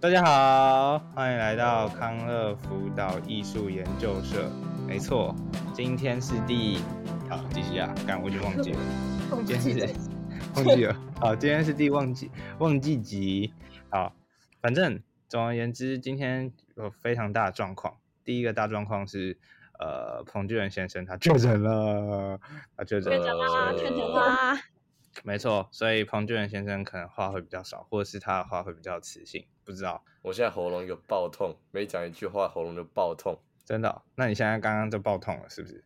大家好，欢迎来到康乐辅导艺术研究社。没错，今天是第……好，继续啊，刚我就 忘记了，今天是 忘记了。好，今天是第忘记 忘记集。好，反正总而言之，今天有非常大的状况。第一个大状况是，呃，彭巨仁先生他确诊了，他确诊了，确诊了。没错，所以彭俊仁先生可能话会比较少，或者是他的话会比较磁性，不知道。我现在喉咙有爆痛，每讲一句话喉咙就爆痛，真的哦？那你现在刚刚就爆痛了，是不是？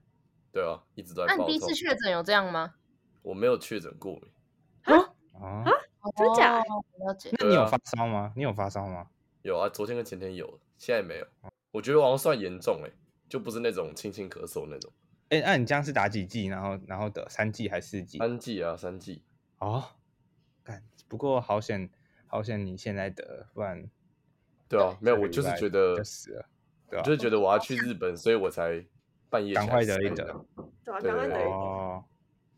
对啊，一直都在爆痛。那你第一次确诊有这样吗？我没有确诊过。啊啊？真假？了解。那你有发烧吗？你有发烧吗？有啊，昨天跟前天有，现在没有。我觉得好像算严重哎，就不是那种轻轻咳嗽那种。哎，那你这样是打几季？然后然后得三季还是四季？三季啊，三季。哦，干，不过好险，好险你现在得，不然。对啊，没有，我就是觉得就死了，对啊，就是觉得我要去日本，所以我才半夜赶快得一得。对啊，赶快得一得。哦，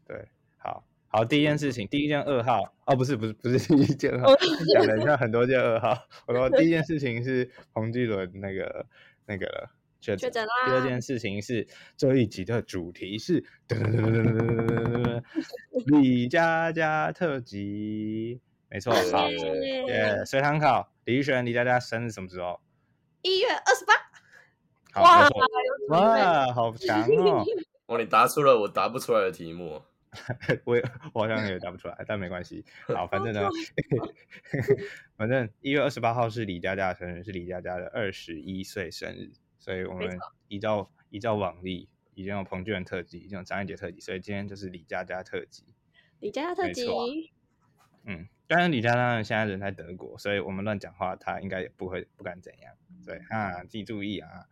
对，好，好，第一件事情，第一件噩耗，哦，不是，不是，不是第一件噩耗，讲了一下很多件噩耗。我说第一件事情是彭巨伦那个那个确诊啦，第二件事情是这一集的主题是李佳佳特辑，没错，好，耶，随堂考。李宇璇，李佳佳生日什么时候？一月二十八。哇，哇，好强哦！哇，你答出了我答不出来的题目。我也我好像也答不出来，但没关系。好，反正呢，反正一月二十八号是李佳佳的生日，是李佳佳的二十一岁生日，所以我们依照依照往例，已经有彭俊仁特辑，已经有张艾杰特辑，所以今天就是李佳佳特辑。李佳佳特辑。嗯。当然，李佳佳现在人在德国，所以我们乱讲话，他应该也不会不敢怎样。对啊，自己注意啊。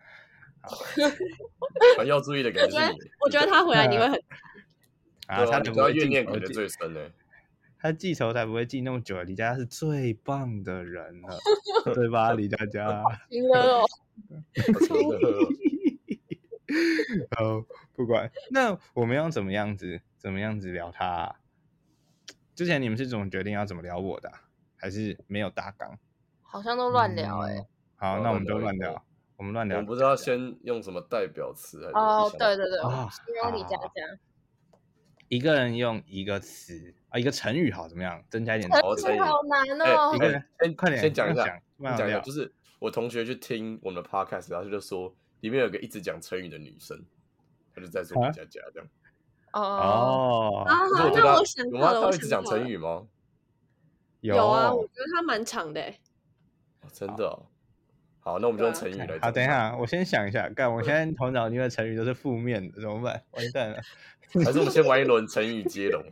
要 注意的感觉。我觉得他回来你会很 啊，他不要怨念可能最深的。他记仇才不会记那么久。李佳佳是最棒的人了，对吧？李佳佳。行了哦。好，不管。那我们要怎么样子，怎么样子聊他啊？之前你们是怎么决定要怎么聊我的，还是没有大纲？好像都乱聊哎、欸嗯。好，那我们就乱聊。我们乱聊。我不知道先用什么代表词哦，对对对，形容李佳佳。一个人用一个词啊，一个成语好，怎么样？增加一点词。成语好难哦。欸、一个人，先快点，先讲一下，讲一下，就是我同学去听我们的 podcast，然后就说里面有个一直讲成语的女生，她就在说李佳佳这样。哦，啊，那我想到了，他会一直讲成语吗？有啊，我觉得她蛮长的。真的？好，那我们就用成语来讲。好，等一下，我先想一下。干，我现在头脑里面的成语都是负面的，怎么办？完蛋了。还是我们先玩一轮成语接龙？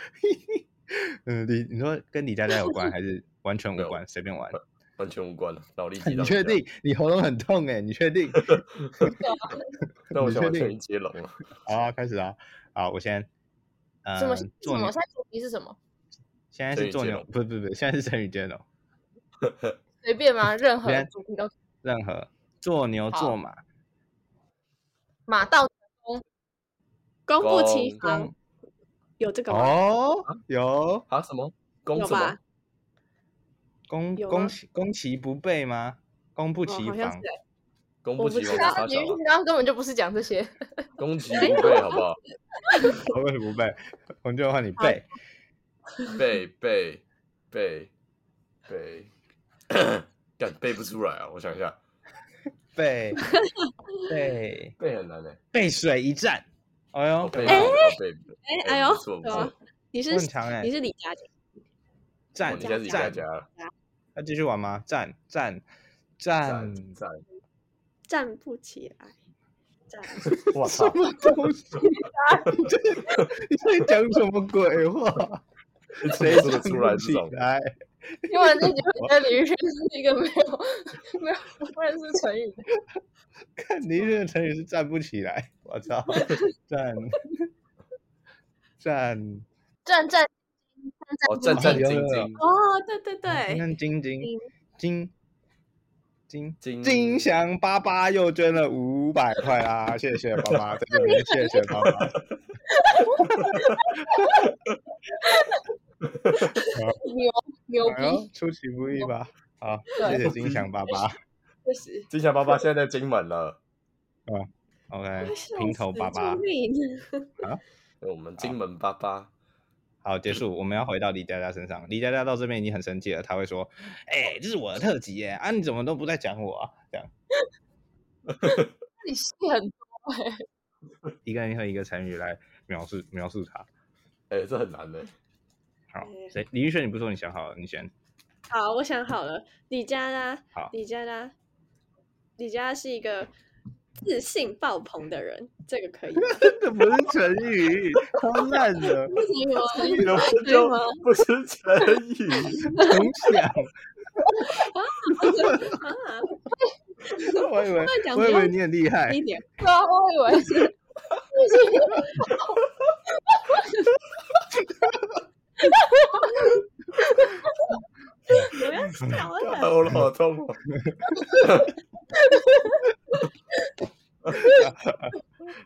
嗯，你你说跟李佳佳有关，还是 完全无关？随便玩，完全无关。脑力，你确定？你喉咙很痛哎？你确定？那我先玩成语接龙了。好啊，开始啊。好，我先，呃，什么？什么？现在主题是什么？现在是做牛，不不不，现在是成语接龙。随便吗？任何主题都。任何做牛做马，马到成功，功不其防。有这个吗？哦，有啊？什么？攻什么？攻攻其攻其不备吗？攻不其防。攻不其防，你刚刚根本就不是讲这些。攻其不备，好不好？我为什么不备？我就换你 背。背背背背，干背不出来啊！我想一下，背背背很难的。背水一战。哎呦，哎哎背哎呦？你是你是李佳佳，战，你是李佳佳。要继续玩吗？站站站站。站不起来，站！我操！什么东西？你在讲什么鬼话？谁说得出来这种？因为那 几个在李宇轩是一个没有没有不认识成语。看李宇轩的成语是站不起来，我操！站站 站站哦，战战兢兢哦，对对对，战战兢兢兢。金金金祥爸爸又捐了五百块啦！谢谢爸爸，在这边谢谢爸爸。牛牛逼，出其不意吧？好，谢谢金祥爸爸。确实，金祥爸爸现在在金门了。嗯，OK，平头爸爸。啊，我们金门爸爸。好，结束。我们要回到李佳佳身上。李佳佳到这边已经很生气了，他会说：“哎、欸，这是我的特辑耶，啊，你怎么都不在讲我啊？”这样。你戏很多哎。一个人用一个成语来描述描述他。哎、欸，这很难的。好，谁？李玉轩，你不说你想好了，你先。好，我想好了。李佳佳。好。李佳佳。李佳是一个。自信爆棚的人，这个可以。这 不是成语，超烂的。不行吗？成语的不是成语，从小。我以为，我以为你很厉害。一点，对啊，我以为是。我要笑了，我好痛啊！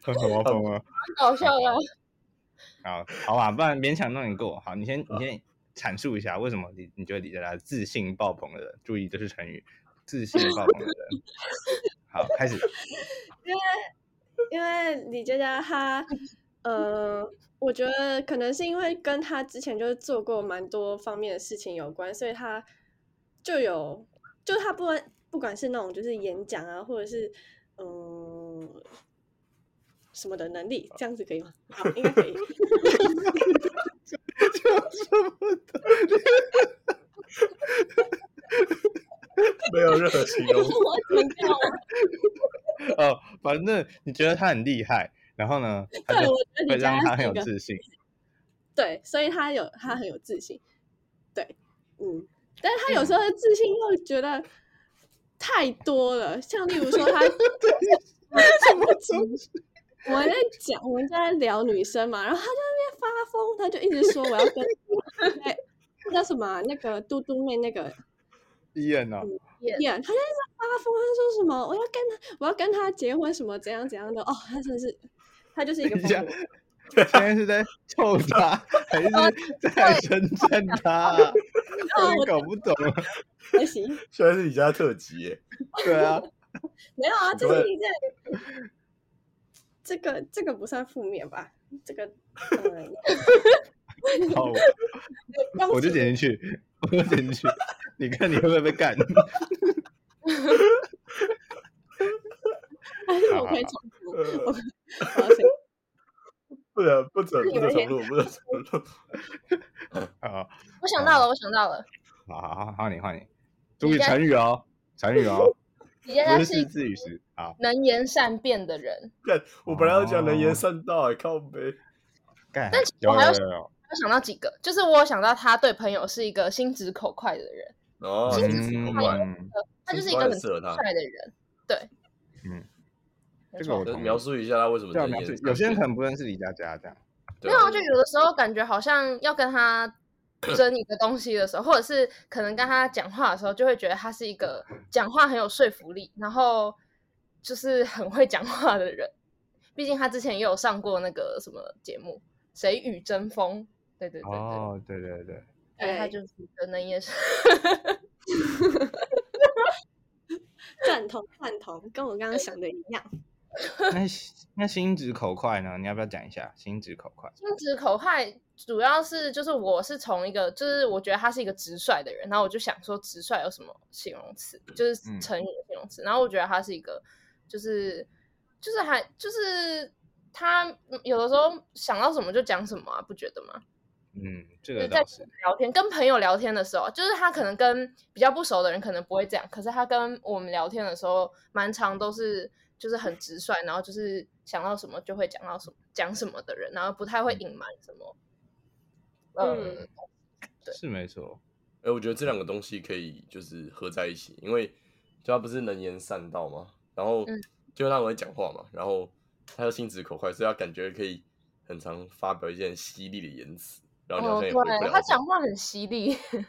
很好疯啊！搞笑啊！好，好吧，不然勉强让你过。好，你先，你先阐述一下为什么你你觉得李佳佳自信爆棚的人，注意这是成语，自信爆棚的人。好，开始。因为因为李佳佳她，呃，我觉得可能是因为跟他之前就是做过蛮多方面的事情有关，所以他就有，就他不管不管是那种就是演讲啊，或者是。嗯，什么的能力，这样子可以吗？好，应该可以。什么的？没有任何形容。哦，反正你觉得他很厉害，然后呢，他就会让他很有自信。对，所以他有他很有自信。对，嗯，但是他有时候的自信又觉得。太多了，像例如说他，什么东西？我在讲，我们在聊女生嘛，然后他在那边发疯，他就一直说我要跟，哎，那叫什么、啊？那个嘟嘟妹那个伊恩啊，伊恩，他在那发疯，他说什么？我要跟他，我要跟他结婚，什么怎样怎样的？哦，他真的是，他就是一个疯子。现在是在臭他，还是在称赞他？我搞不懂了。还行。现在是你家特辑耶？对啊。没有啊，这是一件。这个这个不算负面吧？这个。好。我就点进去，我就点进去，你看你会不会被干？还是我可以重复？好。不能，不准，不准重录，不能重录。好，我想到了，我想到了。好好好，换你，换你。注意成语哦，成语哦。你现在是自语时，啊。能言善辩的人。对，我本来要讲能言善道，靠北。干。但我还有想到几个，就是我想到他对朋友是一个心直口快的人。哦。心直口快，他就是一个很直率的人。对。嗯。这个我描述一下他为什么这样。有些人可能不认识李佳佳这样。没有，就有的时候感觉好像要跟他争一个东西的时候，或者是可能跟他讲话的时候，就会觉得他是一个讲话很有说服力，然后就是很会讲话的人。毕竟他之前也有上过那个什么节目《谁与争锋》。对对对对。哦，对对对。对，他就是可能也是。赞同赞同，跟我刚刚想的一样。那那心直口快呢？你要不要讲一下心直口快？心直口快主要是就是我是从一个就是我觉得他是一个直率的人，然后我就想说直率有什么形容词，就是成语的形容词。嗯、然后我觉得他是一个就是就是还就是他有的时候想到什么就讲什么啊，不觉得吗？嗯，这个在聊天跟朋友聊天的时候，就是他可能跟比较不熟的人可能不会这样，可是他跟我们聊天的时候，蛮常都是。就是很直率，然后就是想到什么就会讲到什么，讲什么的人，然后不太会隐瞒什么。嗯，嗯对，是没错。哎，我觉得这两个东西可以就是合在一起，因为就他不是能言善道嘛，然后就让我会讲话嘛，然后他又心直口快，所以他感觉可以很常发表一些很犀利的言辞，然后你好像也会对他讲话很犀利，对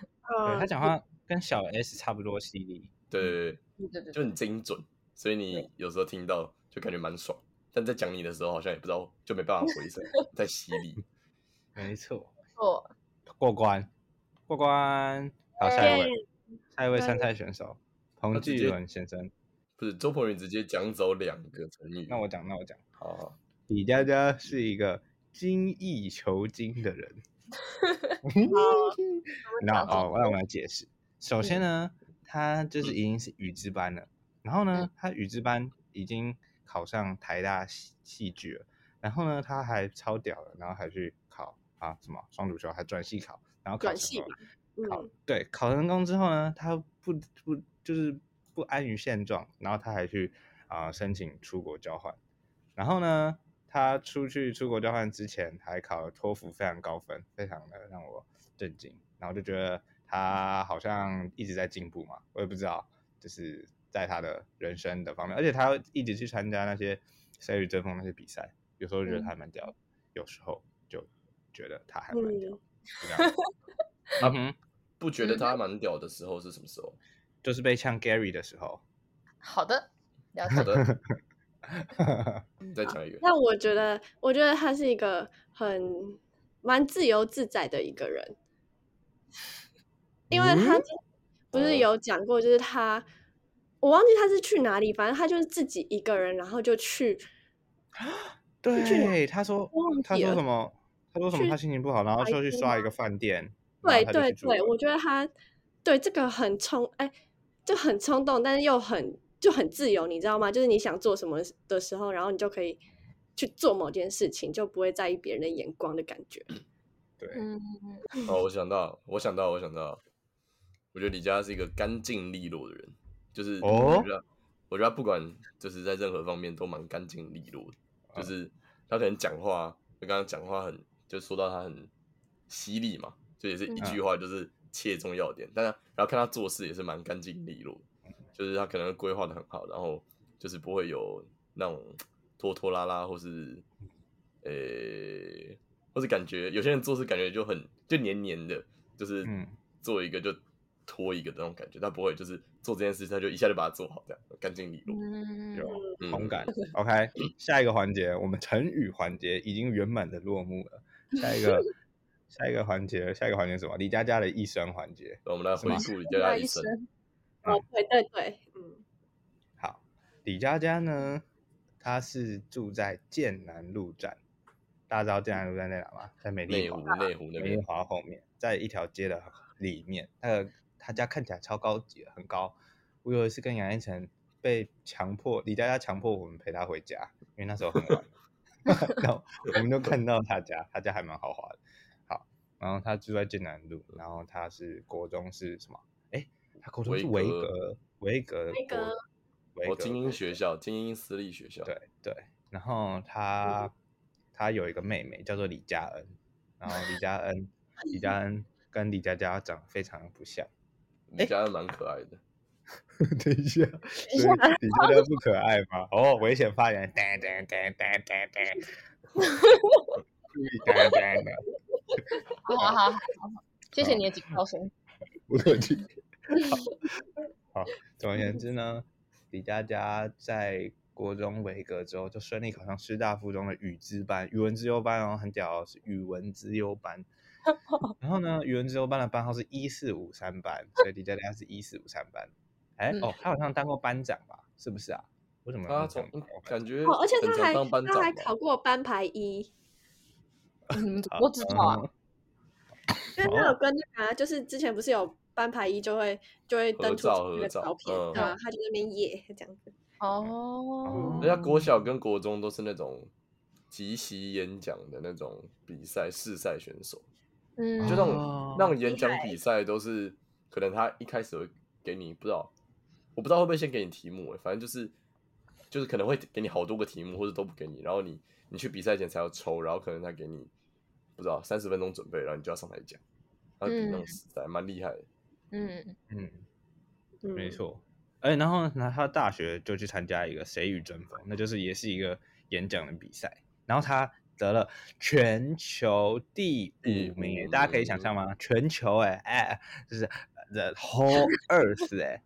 他。讲话跟小 S 差不多犀利，对对对，就很精准。所以你有时候听到就感觉蛮爽，但在讲你的时候好像也不知道，就没办法回声，在洗礼。没错，错，过关，过关。好，下一位，下一位参赛选手彭继伦先生，不是周鹏宇直接讲走两个成语。那我讲，那我讲，好，好，李佳佳是一个精益求精的人。那好，让我们来解释。首先呢，他就是已经是语资班了，然后呢，他语资班已经考上台大戏戏剧了，然后呢，他还超屌了，然后还去考啊什么双主修，还转系考，然后考对考成功之后呢，他不不就是不安于现状，然后他还去啊申请出国交换，然后呢。他出去出国交换之前，还考了托福，非常高分，非常的让我震惊。然后就觉得他好像一直在进步嘛，我也不知道，就是在他的人生的方面，而且他一直去参加那些谁与争锋那些比赛，有时候觉得他蛮屌的，嗯、有时候就觉得他还蛮屌。嗯哼，不觉得他蛮屌的时候是什么时候？就是被呛 Gary 的时候。好的，了解。再讲一个。那我觉得，我觉得他是一个很蛮自由自在的一个人，因为他不是有讲过，就是他，我忘记他是去哪里，反正他就是自己一个人，然后就去。对，他说，他说什么？他说什么？他心情不好，然后就去刷一个饭店。对对对，我觉得他对这个很冲，哎，就很冲动，但是又很。就很自由，你知道吗？就是你想做什么的时候，然后你就可以去做某件事情，就不会在意别人的眼光的感觉。对，嗯哦，我想到，我想到，我想到，我觉得李佳是一个干净利落的人，就是我觉得，哦、我觉得他不管就是在任何方面都蛮干净利落的，就是他可能讲话，就刚刚讲话很，就说到他很犀利嘛，就也是一句话就是切中要点，嗯、但是然后看他做事也是蛮干净利落。就是他可能规划的很好，然后就是不会有那种拖拖拉拉，或是呃、欸，或是感觉有些人做事感觉就很就黏黏的，就是做一个就拖一个的那种感觉，他不会就是做这件事他就一下就把它做好，这样干净利落，有同感。OK，下一个环节，我们成语环节已经圆满的落幕了。下一个 下一个环节，下一个环节什么？李佳佳的一生环节，我们来回顾李佳佳一生。哦，对对对，嗯，好，李佳佳呢，她是住在剑南路站，大家知道剑南路站在哪吗？在美丽华，内湖那边，美丽华后面，在一条街的里面。他的他家看起来超高级，很高。我有一次跟杨一晨被强迫，李佳佳强迫我们陪他回家，因为那时候很晚，然后我们就看到他家，他家还蛮豪华的。好，然后他住在剑南路，然后他是国中是什么？哎。他国中是维格，维格，维格，维格，精英学校，精英私立学校。对对，然后他他有一个妹妹叫做李佳恩，然后李佳恩，李佳恩跟李佳佳长得非常的不像。李佳恩蛮可爱的。等一下，所以李佳佳不可爱吗？哦，危险发言，噔噔噔噔噔噔。注意，噔噔噔。好好好，谢谢你的警告声。不客气。好，好，总而言之呢，李佳佳在国中维格之后，就顺利考上师大附中的语资班，语文资优班哦，很屌哦，是语文资优班。然后呢，语文资优班的班号是一四五三班，所以李佳佳是一四五三班。哎，哦，他好像当过班长吧？是不是啊？为什么他从感觉？哦，而且他还他还考过班排一。嗯，我知道啊，因为他有跟那个，就是之前不是有。班排一就会就会登出那个照片，对啊，他就那边野这样子。哦，人家国小跟国中都是那种即席演讲的那种比赛试赛选手，嗯，就那种那种演讲比赛都是可能他一开始会给你不知道，我不知道会不会先给你题目，反正就是就是可能会给你好多个题目，或者都不给你，然后你你去比赛前才要抽，然后可能他给你不知道三十分钟准备，然后你就要上台讲，然后比那种比赛蛮厉害的。嗯。嗯，没错，哎、欸，然后呢他大学就去参加一个谁与争锋，那就是也是一个演讲的比赛，然后他得了全球第五名，嗯、大家可以想象吗？全球哎哎，就是 the whole earth 哎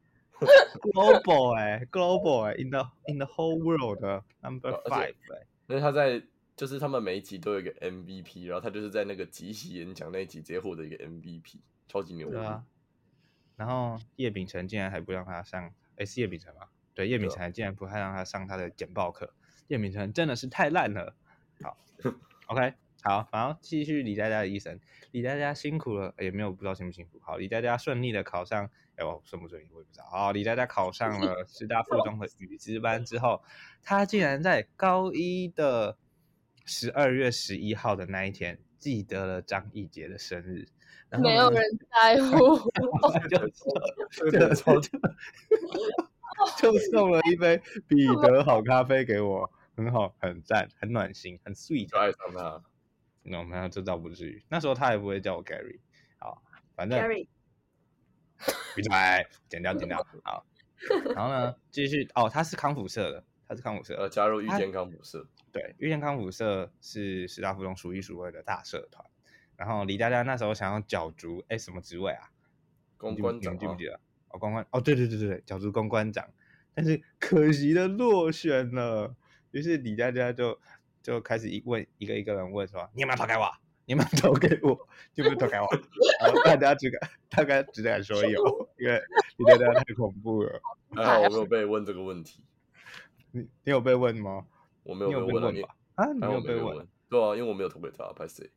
，global 哎，global 哎，in the in the whole world number five 哎，因为他在就是他们每一集都有一个 MVP，然后他就是在那个即席演讲那一集直接获得一个 MVP，超级牛逼。然后叶秉辰竟然还不让他上，哎，是叶秉辰吗？对，叶秉辰竟然不太让他上他的简报课，叶秉辰真的是太烂了。好，OK，好，然后继续李佳佳的一生，李佳佳辛苦了，也没有不知道辛不辛苦。好，李佳佳顺利的考上，哎，我顺不顺利我也不知道。好，李佳佳考上了 师大附中的语资班之后，他竟然在高一的十二月十一号的那一天记得了张艺杰的生日，然后没有人在乎，就就就就送了一杯彼得好咖啡给我，很好，很赞，很暖心，很 sweet，爱上他。那我们这倒不至于，那时候他也不会叫我 Gary，好，反正 Gary，闭嘴，剪掉，剪掉，好，然后呢，继续哦，他是康复社的，他是康复社，呃，加入遇见康复社。对，遇见康复社是师大附中数一数二的大社团。然后李佳佳那时候想要角逐，哎，什么职位啊？公关长，记不记得？哦，公关，哦，对对对对对，角逐公关长。但是可惜的落选了。于是李佳佳就就开始一问一个一个人问说：“你有没有投给我？你有没有投给我？有没有投给我？”然后大家只敢大概只敢说有，因为李佳佳太恐怖了。还好我没有被问这个问题。你你有被问吗？我没有被问，问吧？啊，你有被问？问对啊，因为我没有投给他，拍谁？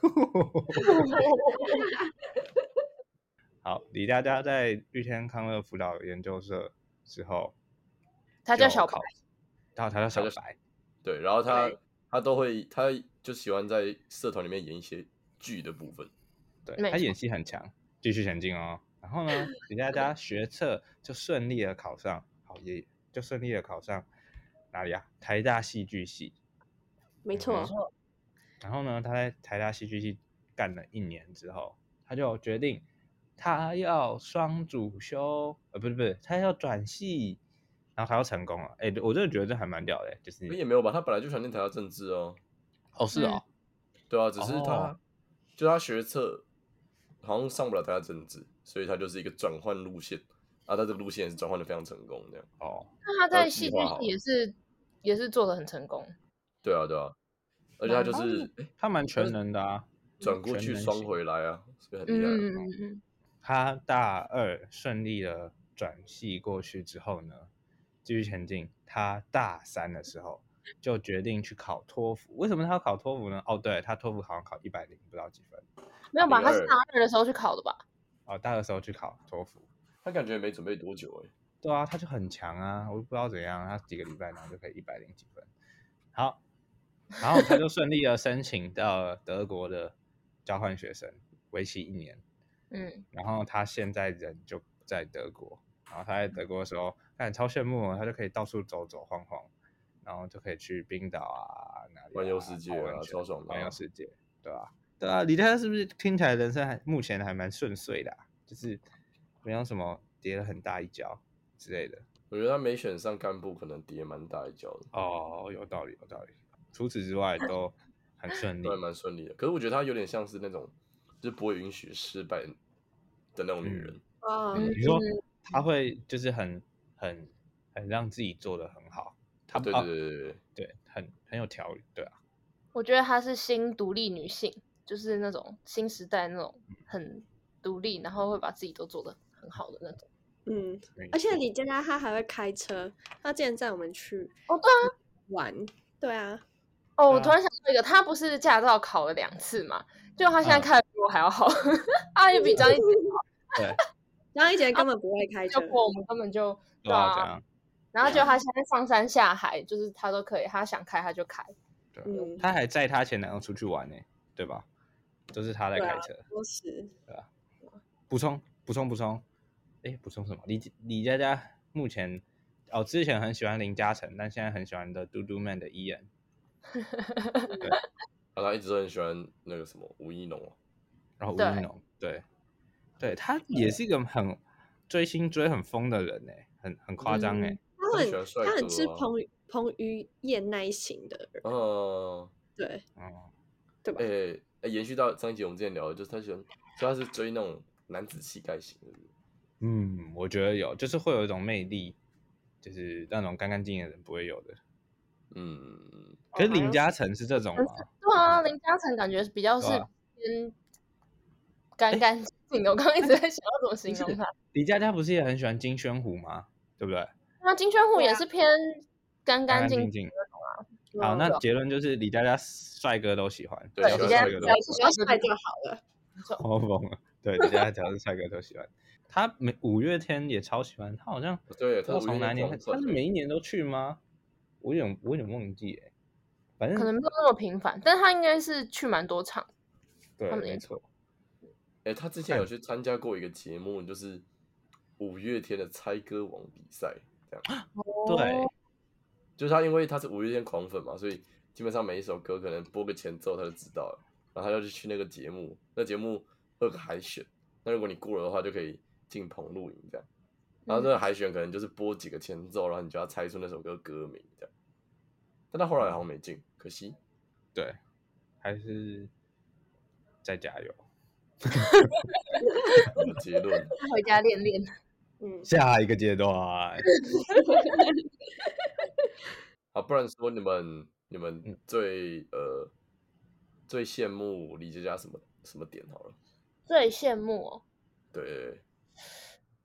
好，李佳佳在玉天康乐辅导研究社之后，他叫小白，然后他叫小白，对，然后他他都会，他就喜欢在社团里面演一些剧的部分，对，他演戏很强，继续前进哦。然后呢，李佳佳学测就顺利的考上，好也就顺利的考上。哪里啊？台大戏剧系，没错。嗯、然后呢，他在台大戏剧系干了一年之后，他就决定他要双主修，呃，不是不是，他要转系，然后他要成功了。哎，我真的觉得这还蛮屌的，就是也没有吧？他本来就想念台大政治哦。哦，是哦。对啊，只是他，哦、就他学测好像上不了台大政治，所以他就是一个转换路线。啊，他这个路线也是转换的非常成功，这样哦。那他在戏剧系也是也是做的很成功。对啊，对啊，而且他就是他蛮全能的啊，转过去双回来啊，所以很厉害。嗯嗯嗯。他大二顺利的转系过去之后呢，继续前进。他大三的时候就决定去考托福。为什么他要考托福呢？哦，对，他托福好像考一百零不知道几分。没有吧？他是大二的时候去考的吧？哦，大二的时候去考托福。他感觉没准备多久哎，对啊，他就很强啊，我不知道怎样，他几个礼拜然后就可以一百零几分，好，然后他就顺利的申请到德国的交换学生，为期一年，嗯，然后他现在人就在德国，然后他在德国的时候，他超羡慕，他就可以到处走走晃晃，然后就可以去冰岛啊，哪里环游世界啊，超爽的，环游世界，对吧？对啊，李太是不是听起来人生还目前还蛮顺遂的，就是。没有什么跌了很大一跤之类的，我觉得他没选上干部，可能跌蛮大一跤的。哦，有道理，有道理。除此之外都很顺利，都还蛮顺利的。可是我觉得他有点像是那种，就是不会允许失败的那种女人。你说他会就是很很很让自己做的很好。他对对对对对，对，很很有条理，对啊。我觉得她是新独立女性，就是那种新时代那种很独立，然后会把自己都做的。很好的那种，嗯，而且李佳佳她还会开车，她竟然载我们去哦，对啊，玩，对啊，哦，我突然想到一个，她不是驾照考了两次嘛？就她现在开的比我还要好，啊，也比张艺杰好，对，张一杰根本不会开车，我们根本就对啊，然后就他现在上山下海，就是他都可以，他想开他就开，对，他还载他前男友出去玩呢，对吧？都是他在开车，都是，对吧？补充，补充，补充。哎，补充什么？李李佳佳目前哦，之前很喜欢林嘉诚，但现在很喜欢的嘟嘟 man 的伊人。对，他一直都很喜欢那个什么吴一农哦。然后吴一农，对，对他也是一个很追星追很疯的人哎，很很夸张哎。他很他很吃彭彭于晏那一型的人。哦，对，哦，对吧？哎哎，延续到上一集我们之前聊的，就是他喜欢，主要是追那种男子气概型的。嗯，我觉得有，就是会有一种魅力，就是那种干干净净的人不会有的。嗯，可是林嘉诚是这种吗？对啊，林嘉诚感觉比较是偏干干净我刚刚一直在想要怎么形容他。李佳佳不是也很喜欢金宣虎吗？对不对？那金宣虎也是偏干干净净的啊。好，那结论就是李佳佳帅哥都喜欢，对，李佳佳只要是帅就好了。超疯了，对，李佳佳只要是帅哥都喜欢。他每五月天也超喜欢，他好像对，他从哪年？他是每一年都去吗？我有点我有点忘记哎，反正可能没有那么频繁，但是他应该是去蛮多场。对，没错。哎，他之前有去参加过一个节目，就是五月天的猜歌王比赛，这样。对，就是他，因为他是五月天狂粉嘛，所以基本上每一首歌可能播个前奏他就知道了，然后他就去去那个节目，那节目会有个海选，那如果你过了的话，就可以进棚录影这样。然后这个海选可能就是播几个前奏，然后你就要猜出那首歌歌名这样。但他后来好像没进，可惜。对，还是再加油。结论。他回家练练。嗯。下一个阶段。好，不然说你们你们最呃最羡慕李佳佳什么什么点好了？最羡慕哦。对。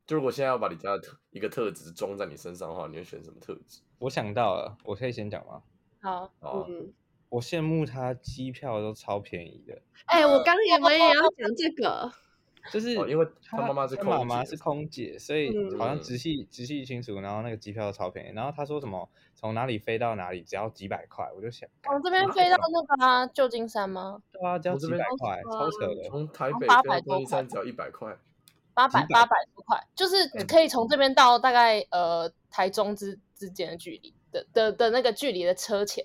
就如果现在要把李家的特一个特质装在你身上的话，你会选什么特质？我想到了，我可以先讲吗？好，好，嗯，我羡慕他机票都超便宜的。哎、欸，我刚也我也要讲这个，就是因为他妈妈是他妈妈是空姐，所以好像直系直系亲属，然后那个机票都超便宜。然后他说什么从哪里飞到哪里只要几百块，我就想从这边飞到那个啊旧金山吗？对啊，只要几百块，超扯的。从台北飞到旧金山只要一百块。八百八百多块，就是可以从这边到大概呃台中之之间的距离的的的那个距离的车钱，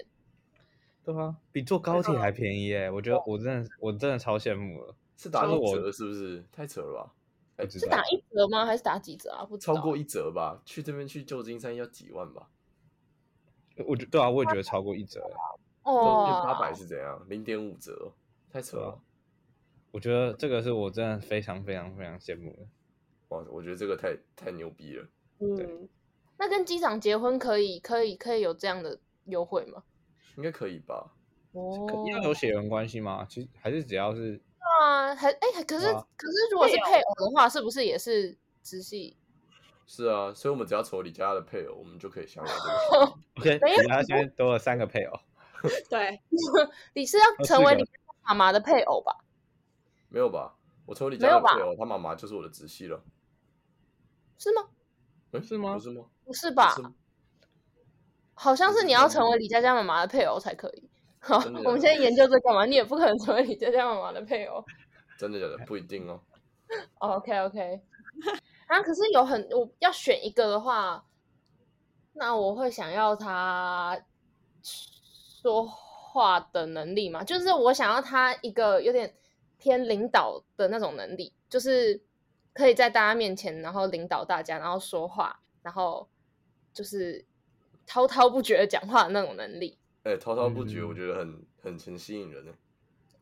对啊，比坐高铁还便宜哎！我觉得我真的我真的超羡慕了，是打一折是不是？太扯了吧？哎，是打一折吗？还是打几折啊？不超过一折吧？去这边去旧金山要几万吧？我觉对啊，我也觉得超过一折哦，八百是怎样？零点五折，太扯了。我觉得这个是我真的非常非常非常羡慕的，哇！我觉得这个太太牛逼了。嗯，那跟机长结婚可以可以可以有这样的优惠吗？应该可以吧？哦，要有血缘关系吗？其实还是只要是啊，还哎，可是可是如果是配偶的话，是不是也是直系？是啊，所以我们只要成为李佳佳的配偶，我们就可以享有这个。OK，李佳佳现在多了三个配偶。对，你是要成为李佳佳妈妈的配偶吧？没有吧？我成为李佳佳的配偶，他妈妈就是我的直系了，是吗？哎，是吗？不是吗？不是吧？好像是你要成为李佳佳妈妈的配偶才可以。好，我们现在研究这干嘛？你也不可能成为李佳佳妈妈的配偶。真的假的？不一定哦。OK OK。啊，可是有很，我要选一个的话，那我会想要他说话的能力嘛？就是我想要他一个有点。偏领导的那种能力，就是可以在大家面前，然后领导大家，然后说话，然后就是滔滔不绝的讲话的那种能力。哎、欸，滔滔不绝，我觉得很、嗯、很很吸引人呢。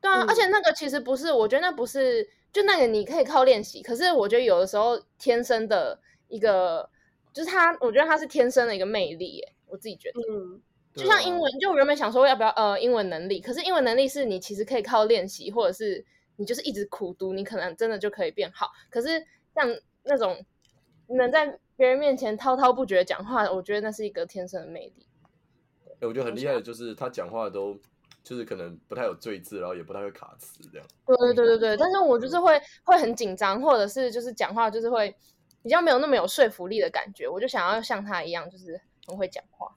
对啊，嗯、而且那个其实不是，我觉得那不是，就那个你可以靠练习。可是我觉得有的时候天生的一个，就是他，我觉得他是天生的一个魅力。哎，我自己觉得，嗯，就像英文，就我原本想说要不要呃英文能力，可是英文能力是你其实可以靠练习，或者是。你就是一直苦读，你可能真的就可以变好。可是像那种能在别人面前滔滔不绝讲话，我觉得那是一个天生的魅力。哎、欸，我觉得很厉害的就是他讲话都就是可能不太有赘字，然后也不太会卡词这样。对对对对对，但是我就是会会很紧张，或者是就是讲话就是会比较没有那么有说服力的感觉。我就想要像他一样，就是很会讲话。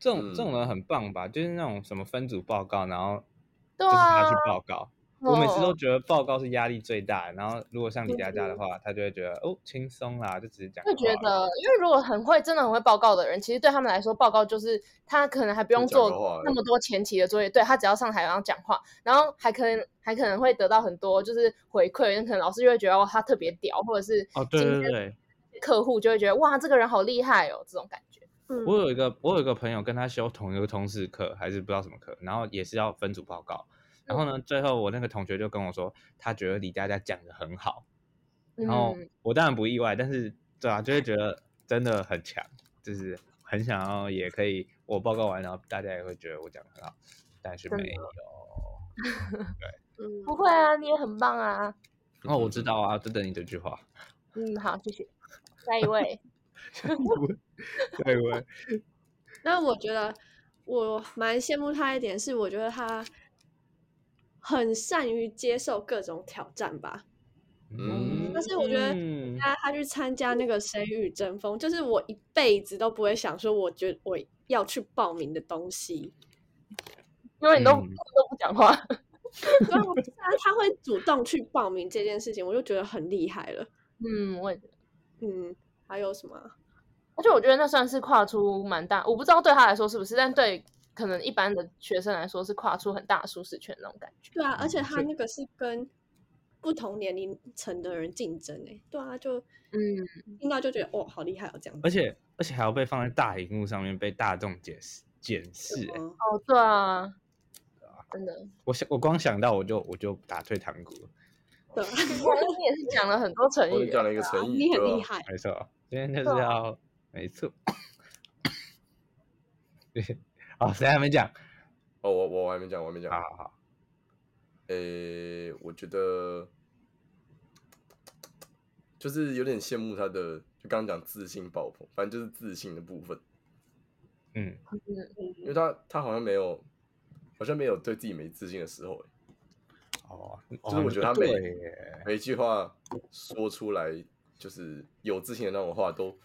这种这种人很棒吧？就是那种什么分组报告，然后就是他去报告。我每次都觉得报告是压力最大，然后如果像李佳佳的话，他就会觉得哦轻松啦，就只是讲。会觉得，因为如果很会，真的很会报告的人，其实对他们来说，报告就是他可能还不用做那么多前期的作业，对他只要上台然后讲话，然后还可能还可能会得到很多就是回馈，可能老师就会觉得哦他特别屌，或者是哦对对对，客户就会觉得哇这个人好厉害哦这种感觉。嗯，我有一个我有一个朋友跟他修同一个通识课，还是不知道什么课，然后也是要分组报告。然后呢，最后我那个同学就跟我说，他觉得李佳佳讲的很好，然后我当然不意外，但是对啊，就会觉得真的很强，就是很想要也可以我报告完，然后大家也会觉得我讲得很好，但是没有，对，不会啊，你也很棒啊，哦，我知道啊，就等你这句话。嗯，好，谢谢。下一位，下一位。那我觉得我蛮羡慕他一点是，我觉得他很善于接受各种挑战吧。嗯，但是我觉得他他去参加那个《谁与争锋》，就是我一辈子都不会想说，我觉得我要去报名的东西，因为你都、嗯、都不讲话。然后他会主动去报名这件事情，我就觉得很厉害了。嗯，我也觉得。嗯，还有什么？而且我觉得那算是跨出蛮大，我不知道对他来说是不是，但对可能一般的学生来说是跨出很大的舒适圈那种感觉。对啊，而且他那个是跟不同年龄层的人竞争诶。对啊，就嗯，听到就觉得哦，好厉害哦，这样子。而且而且还要被放在大荧幕上面被大众解释检视诶。哦，对啊。真的，我想我光想到我就我就打退堂鼓了。对，你也是讲了很多成语，我讲了一个成语，你很厉害。没错，今天就是要没错。对，好，谁还没讲？哦，我我还没讲，我还没讲。好好好。诶，我觉得就是有点羡慕他的，就刚刚讲自信爆棚，反正就是自信的部分。嗯，因为他他好像没有。好像没有对自己没自信的时候，哦，就是我觉得他每每一句话说出来，就是有自信的那种话，都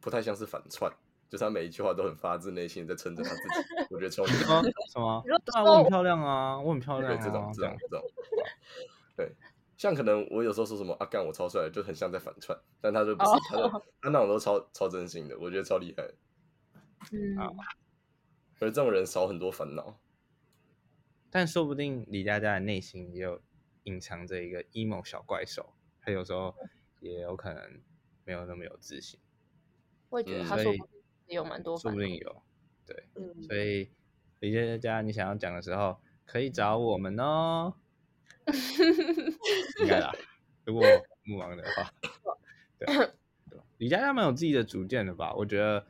不太像是反串，就是他每一句话都很发自内心在称赞他自己。我觉得超 什么什么？对啊，我很漂亮啊，我很漂亮啊，这种这种这种。对，像可能我有时候说什么啊，干我超帅，就很像在反串，但他就不是，他就 他那种都超超真心的，我觉得超厉害。嗯，而这种人少很多烦恼。但说不定李佳佳的内心也有隐藏着一个 emo 小怪兽，他有时候也有可能没有那么有自信。我也觉得他说也有蛮多，说不定有，对，所以李佳佳，你想要讲的时候可以找我们哦。应该啦，如果不忙的话，对，李佳佳蛮有自己的主见的吧？我觉得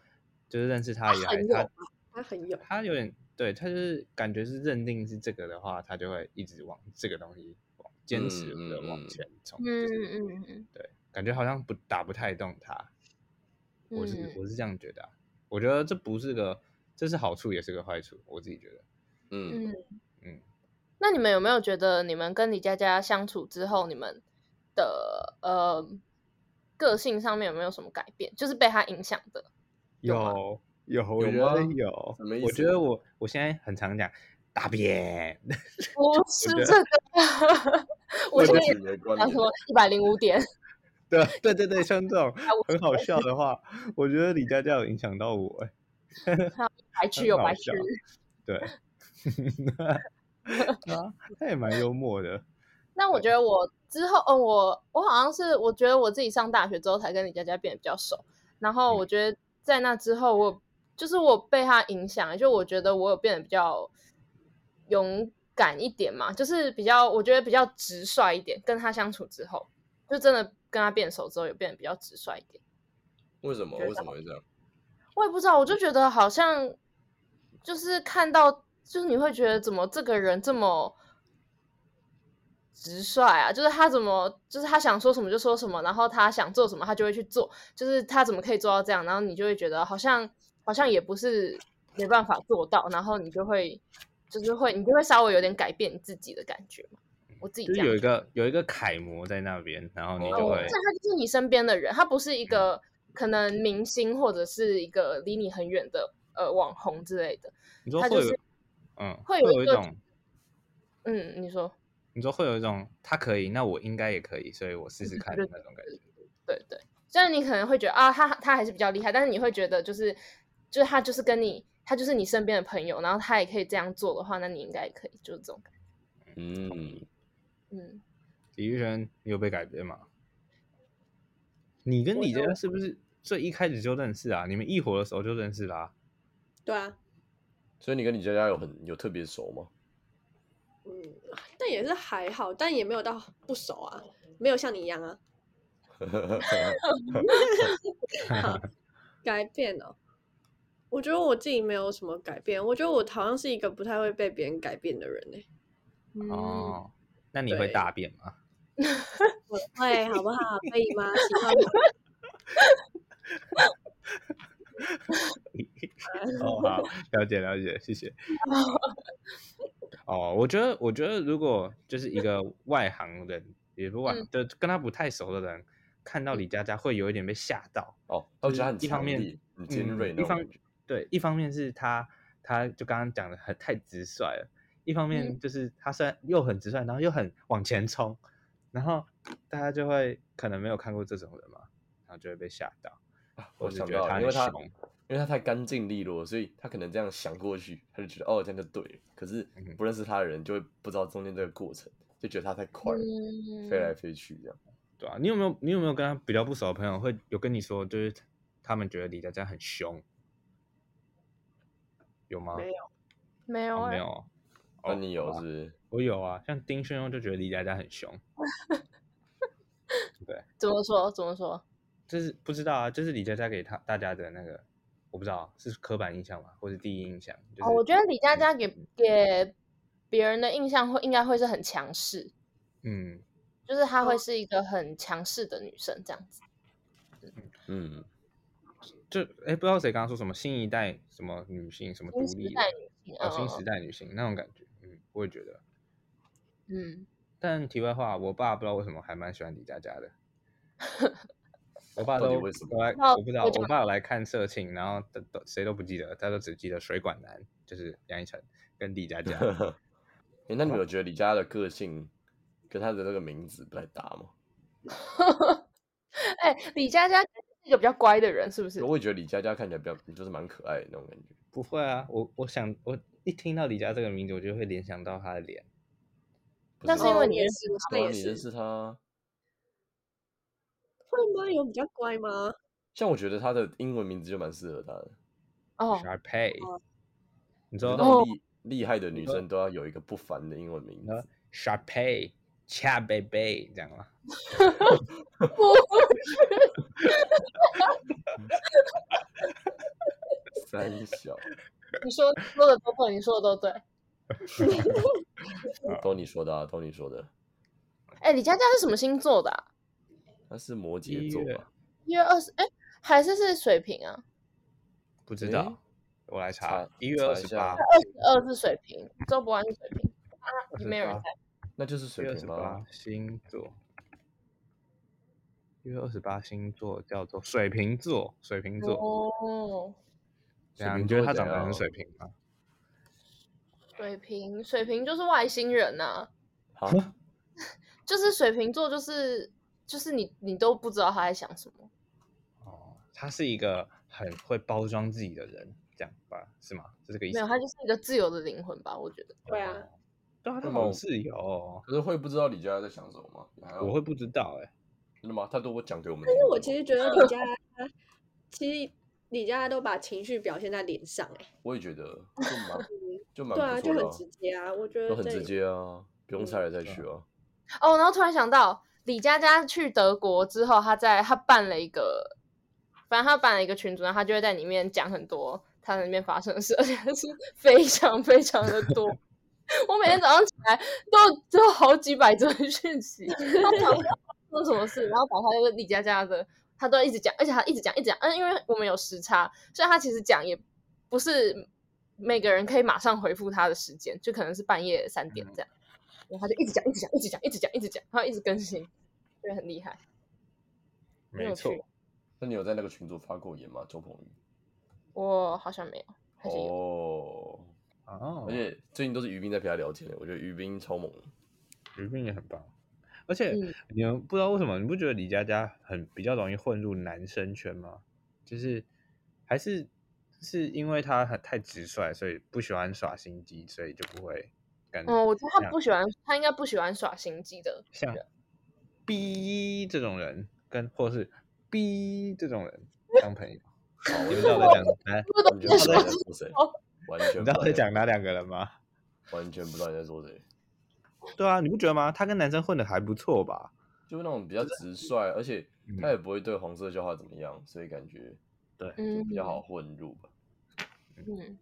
就是认识他以来，他他很有，他有点。对，他就是感觉是认定是这个的话，他就会一直往这个东西往坚持的往前冲。嗯嗯嗯，对，感觉好像不打不太动他。我是我是这样觉得，我觉得这不是个，这是好处也是个坏处，我自己觉得。嗯嗯嗯。那你们有没有觉得你们跟李佳佳相处之后，你们的呃个性上面有没有什么改变？就是被他影响的？有。有，我觉得有。我觉得我我现在很常讲大便。不是这个，我现在他说一百零五点。对对对对，像这种很好笑的话，我觉得李佳佳有影响到我。哎，白痴有白痴。对。他也蛮幽默的。那我觉得我之后，嗯，我我好像是我觉得我自己上大学之后才跟李佳佳变得比较熟。然后我觉得在那之后我。就是我被他影响，就我觉得我有变得比较勇敢一点嘛，就是比较我觉得比较直率一点。跟他相处之后，就真的跟他变熟之后，有变得比较直率一点。为什么？为什么会这样？我也不知道，我就觉得好像就是看到，就是你会觉得怎么这个人这么直率啊？就是他怎么，就是他想说什么就说什么，然后他想做什么他就会去做，就是他怎么可以做到这样？然后你就会觉得好像。好像也不是没办法做到，然后你就会，就是会，你就会稍微有点改变自己的感觉嘛。我自己就有一个有一个楷模在那边，然后你就会，这、哦、他就是你身边的人，他不是一个可能明星或者是一个离你很远的呃网红之类的。你说会有，就是、嗯，会有一种，嗯，你说，你说会有一种他可以，那我应该也可以，所以我试试看的那种感觉。对对，虽然你可能会觉得啊，他他还是比较厉害，但是你会觉得就是。就是他，就是跟你，他就是你身边的朋友，然后他也可以这样做的话，那你应该也可以，就是这种感觉。嗯嗯，李玉轩，你有被改变吗？你跟李佳佳是不是最一开始就认识啊？你们一伙的时候就认识啦、啊？对啊。所以你跟李佳佳有很有特别熟吗？嗯，但也是还好，但也没有到不熟啊，没有像你一样啊。改变了。我觉得我自己没有什么改变，我觉得我好像是一个不太会被别人改变的人呢。哦，那你会大便吗？我会好不好？可以吗？喜欢吗？哦，好，了解了解，谢谢。哦，我觉得，我觉得如果就是一个外行人，也不外，就跟他不太熟的人，看到李佳佳会有一点被吓到。哦，我觉得很一方面很尖锐，一方对，一方面是他，他就刚刚讲的很太直率了。一方面就是他虽然又很直率，然后又很往前冲，然后大家就会可能没有看过这种人嘛，然后就会被吓到。我想到了，因为他因为他太干净利落，所以他可能这样想过去，他就觉得哦这样就对了。可是不认识他的人就会不知道中间这个过程，就觉得他太快了，嗯、飞来飞去这样。对啊，你有没有你有没有跟他比较不熟的朋友会有跟你说，就是他们觉得李佳佳很凶，有吗？没有，没有、欸，没有。那、哦、你有是，是？我有啊，像丁炫庸就觉得李佳佳很凶，对，怎么说？怎么说？就是不知道啊，就是李佳佳给他大家的那个，我不知道是刻板印象吗，或是第一印象？就是、哦，我觉得李佳佳给、嗯、给别人的印象会应该会是很强势，嗯，就是她会是一个很强势的女生这样子，嗯嗯，就哎，不知道谁刚刚说什么新一代什么女性什么独立的。哦，新时代女性那种感觉，嗯，我也觉得，嗯。但题外话，我爸不知道为什么还蛮喜欢李佳佳的。我爸都为什么？我不知道，我爸有来看色情，然后都都谁都不记得，他都只记得水管男，就是杨一晨跟李佳佳。哎，那你有觉得李佳佳的个性跟他的那个名字不太搭吗？哎，李佳佳是一个比较乖的人，是不是？我也觉得李佳佳看起来比较就是蛮可爱的那种感觉。不会啊，我我想我一听到李佳这个名字，我就会联想到他的脸。那是因为你认识他，你认识他，会吗？有比较乖吗？像我觉得他的英文名字就蛮适合他的。哦，Sharpay，你知道厉厉害的女生都要有一个不凡的英文名字，Sharpay，Cha Baby，这样吗？三小，你说说的都对，你说的都对，都你说的啊，都你说的。哎，李佳佳是什么星座的？啊？他是摩羯座吧？一月二十，哎，还是是水瓶啊？不知道，我来查。一月二十八，二十二是水瓶，周博安是水瓶啊，没有人猜，那就是水瓶吧？星座。一月二十八星座叫做水瓶座，水瓶座。哦。这样，你觉得他长得很水瓶吗？水瓶，水瓶就是外星人呐、啊。好，就是水瓶座，就是就是你你都不知道他在想什么。哦，他是一个很会包装自己的人，这样吧？是吗？是这个意思？没有，他就是一个自由的灵魂吧？我觉得。对啊，对啊，他好自由、哦。可是会不知道李佳在想什么吗？我会不知道哎、欸，真的吗？他都会讲给我们。但是我其实觉得李佳 其实。李佳都把情绪表现在脸上，哎，我也觉得 就蛮就蛮对啊，就很直接啊，我觉得都很直接啊，不用猜来猜去啊。哦，然后突然想到，李佳佳去德国之后，他在他办了一个，反正他办了一个群组，然后他就会在里面讲很多他在里面发生的事，而且是非常非常的多。我每天早上起来都都好几百则讯息，他讲说什么事，然后把他那个李佳佳的。他都一直讲，而且他一直讲，一直讲。嗯，因为我们有时差，所以他其实讲也不是每个人可以马上回复他的时间，就可能是半夜三点这样。然后他就一直讲，一直讲，一直讲，一直讲，一直讲，他一直更新，所以很厉害。没错。那你有在那个群组发过言吗？周鹏宇？我好像没有。还是有。哦。哦。而且最近都是于斌在陪他聊天，我觉得于斌超猛。于斌也很棒。而且你们不知道为什么，你不觉得李佳佳很比较容易混入男生圈吗？就是还是是因为他很太直率，所以不喜欢耍心机，所以就不会感觉。哦，我觉得他不喜欢，他应该不喜欢耍心机的。像 B 这种人，跟或是 B 这种人 当朋友，你们知道在讲哎，你知道在讲谁？完全不知 道在讲哪两个人吗？完全不知道你在说谁。对啊，你不觉得吗？他跟男生混的还不错吧？就那种比较直率，而且他也不会对黄色笑话怎么样，所以感觉对就比较好混入吧。嗯，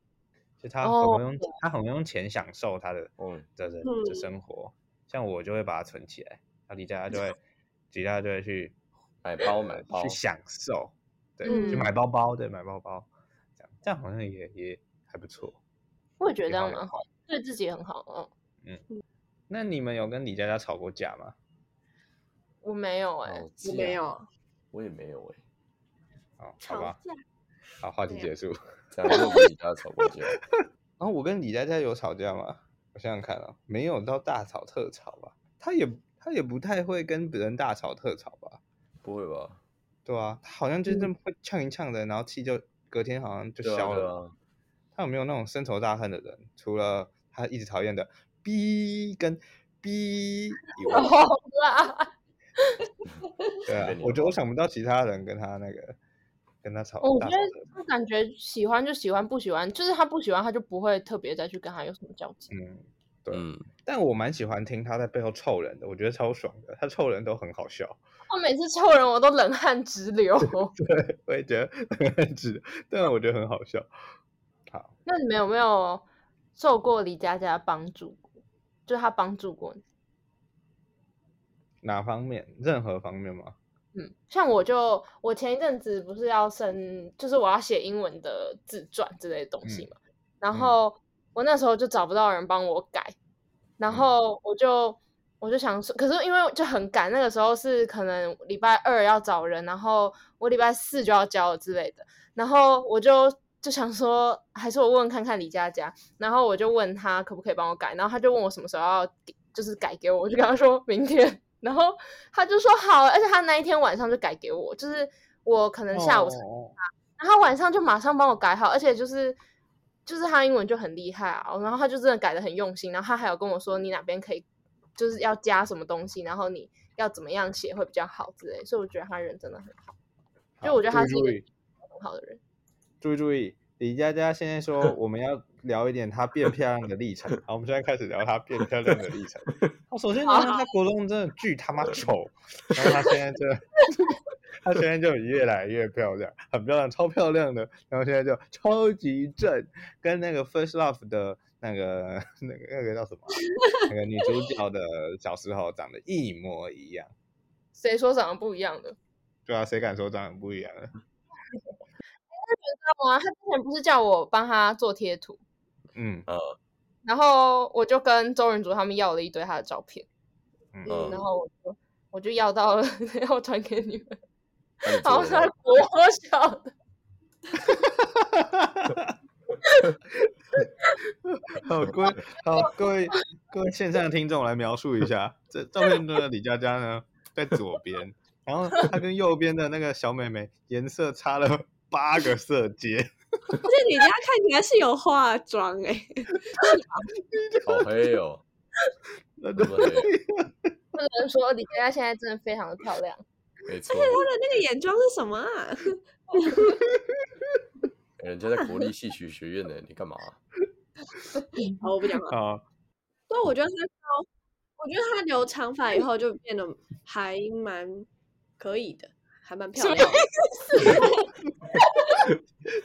就他很会用，他很会用钱享受他的的人的生活。像我就会把它存起来，后李佳佳就会，李佳佳就会去买包买包去享受，对，嗯、去买包包，对，买包包，这样这样好像也也还不错。我也觉得这样蛮好，对自己很好，嗯嗯。那你们有跟李佳佳吵过架吗？我没有哎、欸，我没有，我也没有哎、欸。好，好吧，好，话题结束。这样就跟李佳佳吵过架。然 后我跟李佳佳有吵架吗？我想想看啊，没有到大吵特吵吧。他也他也不太会跟别人大吵特吵吧？不会吧？对啊，他好像就这么会呛一呛的，然后气就隔天好像就消了。啊啊、他有没有那种深仇大恨的人？除了他一直讨厌的 B 跟 B 以外，对啊，我觉得我想不到其他人跟他那个。跟他吵，我觉得他感觉喜欢就喜欢，不喜欢就是他不喜欢，他就不会特别再去跟他有什么交集。嗯，对。嗯、但我蛮喜欢听他在背后臭人的，我觉得超爽的。他臭人都很好笑。我每次臭人我都冷汗直流。对，我也觉得冷汗直流，但我觉得很好笑。好，那你们有没有受过李佳佳帮助？就他帮助过你？哪方面？任何方面吗？嗯，像我就我前一阵子不是要升，就是我要写英文的自传之类的东西嘛，嗯、然后我那时候就找不到人帮我改，然后我就我就想说，可是因为就很赶，那个时候是可能礼拜二要找人，然后我礼拜四就要交了之类的，然后我就就想说，还是我问问看看李佳佳，然后我就问他可不可以帮我改，然后他就问我什么时候要就是改给我，我就跟他说明天。然后他就说好，而且他那一天晚上就改给我，就是我可能下午才给他，oh. 然后晚上就马上帮我改好，而且就是就是他英文就很厉害啊，然后他就真的改的很用心，然后他还有跟我说你哪边可以就是要加什么东西，然后你要怎么样写会比较好之类，所以我觉得他人真的很好，就我觉得他是一个很好的人。注意注意，李佳佳现在说 我们要。聊一点她变漂亮的历程。好，我们现在开始聊她变漂亮的历程。好，首先呢，她国中真的巨他妈丑，然后她现在就，她现在就越来越漂亮，很漂亮，超漂亮的。然后现在就超级正，跟那个 First Love 的那个那个那个叫什么，那个女主角的小时候长得一模一样。谁说长得不一样的？对啊，谁敢说长得不一样的？你知道吗？他之前不是叫我帮他做贴图？嗯。呃，然后我就跟周仁祖他们要了一堆他的照片，嗯，然后我就我就要到了，要传给你们，好后他国小的，好各位好各位各位线上的听众来描述一下，这 照片中的李佳佳呢在左边，然后她跟右边的那个小妹妹颜色差了八个色阶。而且你家看起来是有化妆哎、欸，好黑哦，那怎么黑。不能说你家现在真的非常的漂亮，没错。而且她的那个眼妆是什么啊？人家在国立戏曲学院呢，你干嘛、啊？好，我不讲了。啊。对，我觉得他高，我觉得他留长发以后就变得还蛮可以的，还蛮漂亮的。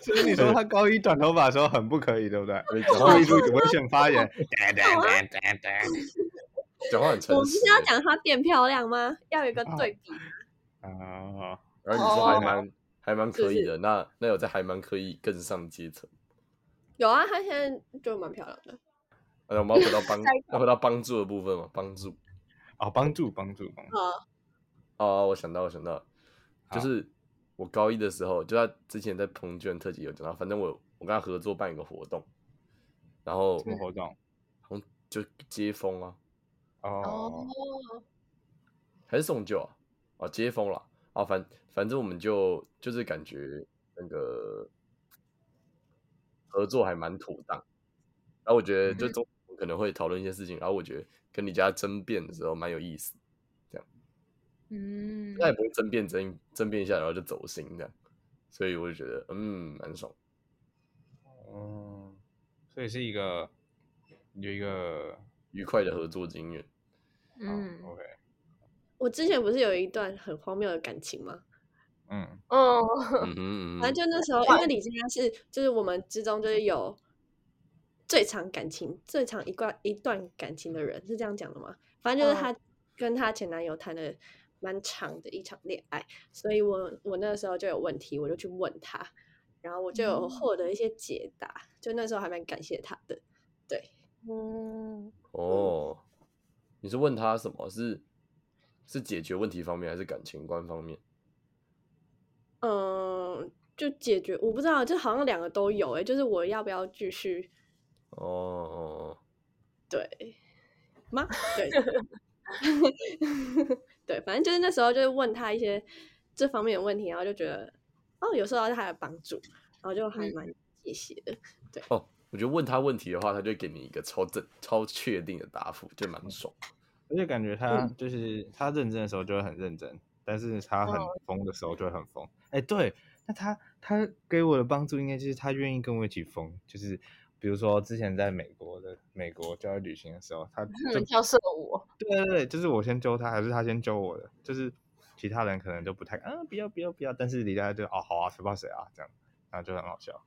所以你说他高一短头发的时候很不可以，对不对？然后一直危险发言，讲话很诚实。我不是要讲他变漂亮吗？要有一个对比啊。然后你说还蛮还蛮可以的，那那有在还蛮可以更上阶层。有啊，他现在就蛮漂亮的。哎，我们要回到帮 要回到帮助的部分嘛？帮助啊，帮助帮助帮助。哦，我想到我想到，就是。我高一的时候，就他之前在彭卷特辑有讲到，反正我我跟他合作办一个活动，然后什么活动？嗯，就接风啊，哦，还是送酒啊？哦，接风了啊，反反正我们就就是感觉那个合作还蛮妥当，然后我觉得就中可能会讨论一些事情，然后我觉得跟你家争辩的时候蛮有意思。嗯，那也不会争辩争争辩一下，然后就走心这样，所以我就觉得嗯蛮爽。哦，所以是一个有一个愉快的合作经验。嗯，OK。我之前不是有一段很荒谬的感情吗？嗯哦，嗯嗯反正就那时候，因为李佳佳是就是我们之中就是有最长感情最长一段一段感情的人，是这样讲的吗？反正就是她。跟她前男友谈了蛮长的一场恋爱，所以我我那个时候就有问题，我就去问他，然后我就有获得一些解答，嗯、就那时候还蛮感谢他的。对，嗯，哦，你是问他什么？是是解决问题方面，还是感情观方面？嗯，就解决，我不知道，就好像两个都有，哎，就是我要不要继续？哦哦，对吗？对。对，反正就是那时候就是问他一些这方面的问题，然后就觉得哦，有时候他有帮助，然后就还蛮谢谢的。对哦，我觉得问他问题的话，他就会给你一个超正、超确定的答复，就蛮爽。而且感觉他就是、嗯、他认真的时候就会很认真，但是他很疯的时候就会很疯。哎、哦，对，那他他给我的帮助应该就是他愿意跟我一起疯，就是。比如说，之前在美国的美国教育旅行的时候，他就跳射舞。对对对，就是我先揪他，还是他先揪我的？就是其他人可能就不太啊，不要不要不要。但是李佳就哦好啊，谁怕谁啊这样，然后就很好笑，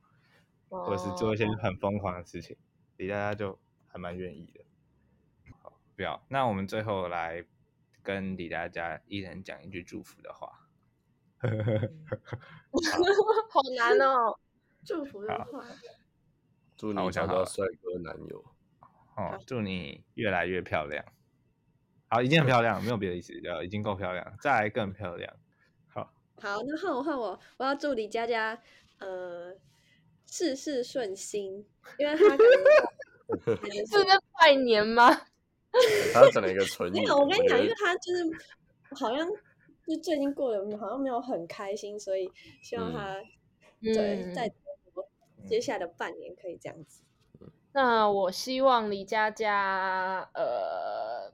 哦、或者是做一些很疯狂的事情，李佳就还蛮愿意的。好，不要。那我们最后来跟李佳佳一人讲一句祝福的话。好，好难哦，祝福的话。祝你找到帅哥男友。哦，祝你越来越漂亮。好，已经很漂亮，没有别的意思，就已经够漂亮，再来更漂亮。好，好，那换我换我，我要祝李佳佳，呃，事事顺心，因为他可能 是在拜年吗？他整了一个唇语。没有，我跟你讲，因为他就是好像就最近过得好像没有很开心，所以希望他对、嗯、在。接下来的半年可以这样子。那我希望李佳佳，呃，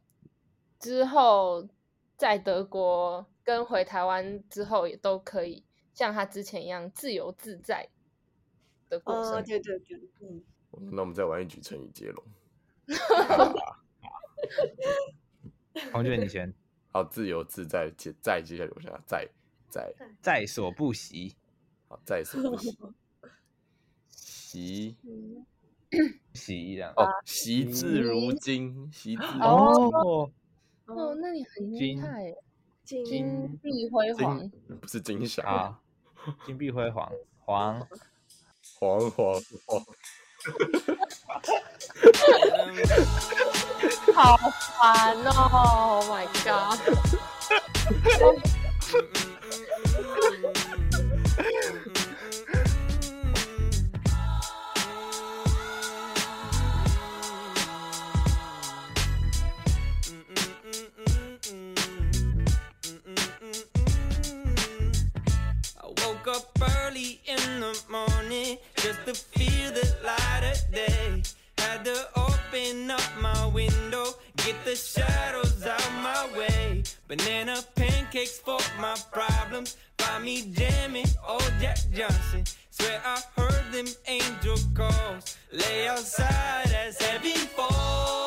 之后在德国跟回台湾之后，也都可以像他之前一样自由自在的过生活。哦，对对对，嗯。那我们再玩一局成语接龙。黄俊，你先。好，自由自在，接在接下来我想在在在所不惜。好，在所不惜。习，习的哦，习字如金，习字哦哦，那你很厉害，金碧辉煌，不是金霞啊，金碧辉煌，黄黄 黄黄，好烦哦，Oh my god！to feel the light of day. Had to open up my window, get the shadows out my way. Banana pancakes for my problems. Find me jamming, old Jack Johnson. Swear I heard them angel calls. Lay outside as heaven falls.